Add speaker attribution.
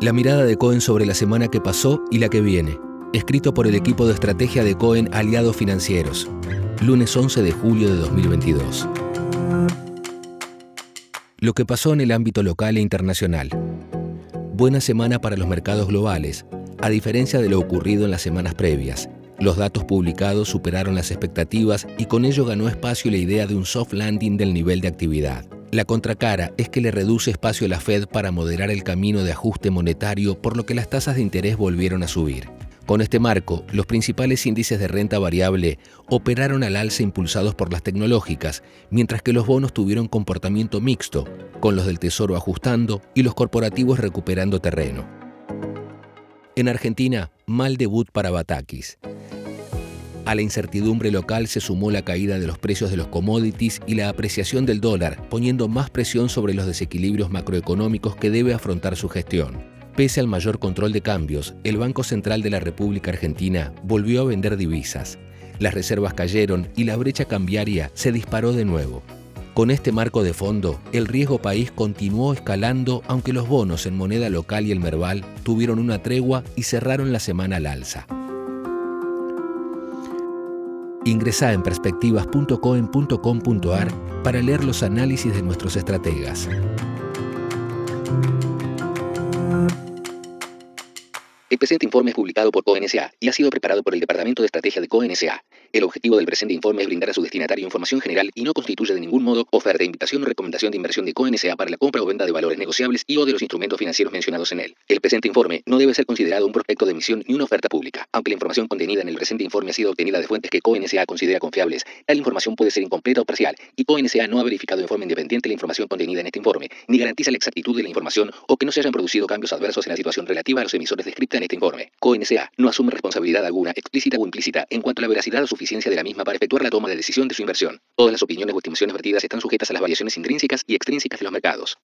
Speaker 1: La mirada de Cohen sobre la semana que pasó y la que viene. Escrito por el equipo de estrategia de Cohen Aliados Financieros. Lunes 11 de julio de 2022. Lo que pasó en el ámbito local e internacional. Buena semana para los mercados globales, a diferencia de lo ocurrido en las semanas previas. Los datos publicados superaron las expectativas y con ello ganó espacio la idea de un soft landing del nivel de actividad. La contracara es que le reduce espacio a la Fed para moderar el camino de ajuste monetario, por lo que las tasas de interés volvieron a subir. Con este marco, los principales índices de renta variable operaron al alza impulsados por las tecnológicas, mientras que los bonos tuvieron comportamiento mixto, con los del Tesoro ajustando y los corporativos recuperando terreno. En Argentina, mal debut para Batakis. A la incertidumbre local se sumó la caída de los precios de los commodities y la apreciación del dólar, poniendo más presión sobre los desequilibrios macroeconómicos que debe afrontar su gestión. Pese al mayor control de cambios, el Banco Central de la República Argentina volvió a vender divisas. Las reservas cayeron y la brecha cambiaria se disparó de nuevo. Con este marco de fondo, el riesgo país continuó escalando aunque los bonos en moneda local y el Merval tuvieron una tregua y cerraron la semana al alza. Ingresa en perspectivas.coen.com.ar para leer los análisis de nuestros estrategas.
Speaker 2: El presente informe es publicado por CONSA y ha sido preparado por el Departamento de Estrategia de CONSA. El objetivo del presente informe es brindar a su destinatario información general y no constituye de ningún modo oferta, invitación o recomendación de inversión de CONSA para la compra o venta de valores negociables y o de los instrumentos financieros mencionados en él. El presente informe no debe ser considerado un prospecto de emisión ni una oferta pública. Aunque la información contenida en el presente informe ha sido obtenida de fuentes que CONSA considera confiables, tal información puede ser incompleta o parcial y CONSA no ha verificado en forma independiente la información contenida en este informe, ni garantiza la exactitud de la información o que no se hayan producido cambios adversos en la situación relativa a los emisores descrita este informe. CONSA no asume responsabilidad alguna, explícita o implícita, en cuanto a la veracidad o suficiencia de la misma para efectuar la toma de decisión de su inversión. Todas las opiniones o estimaciones vertidas están sujetas a las variaciones intrínsecas y extrínsecas de los mercados.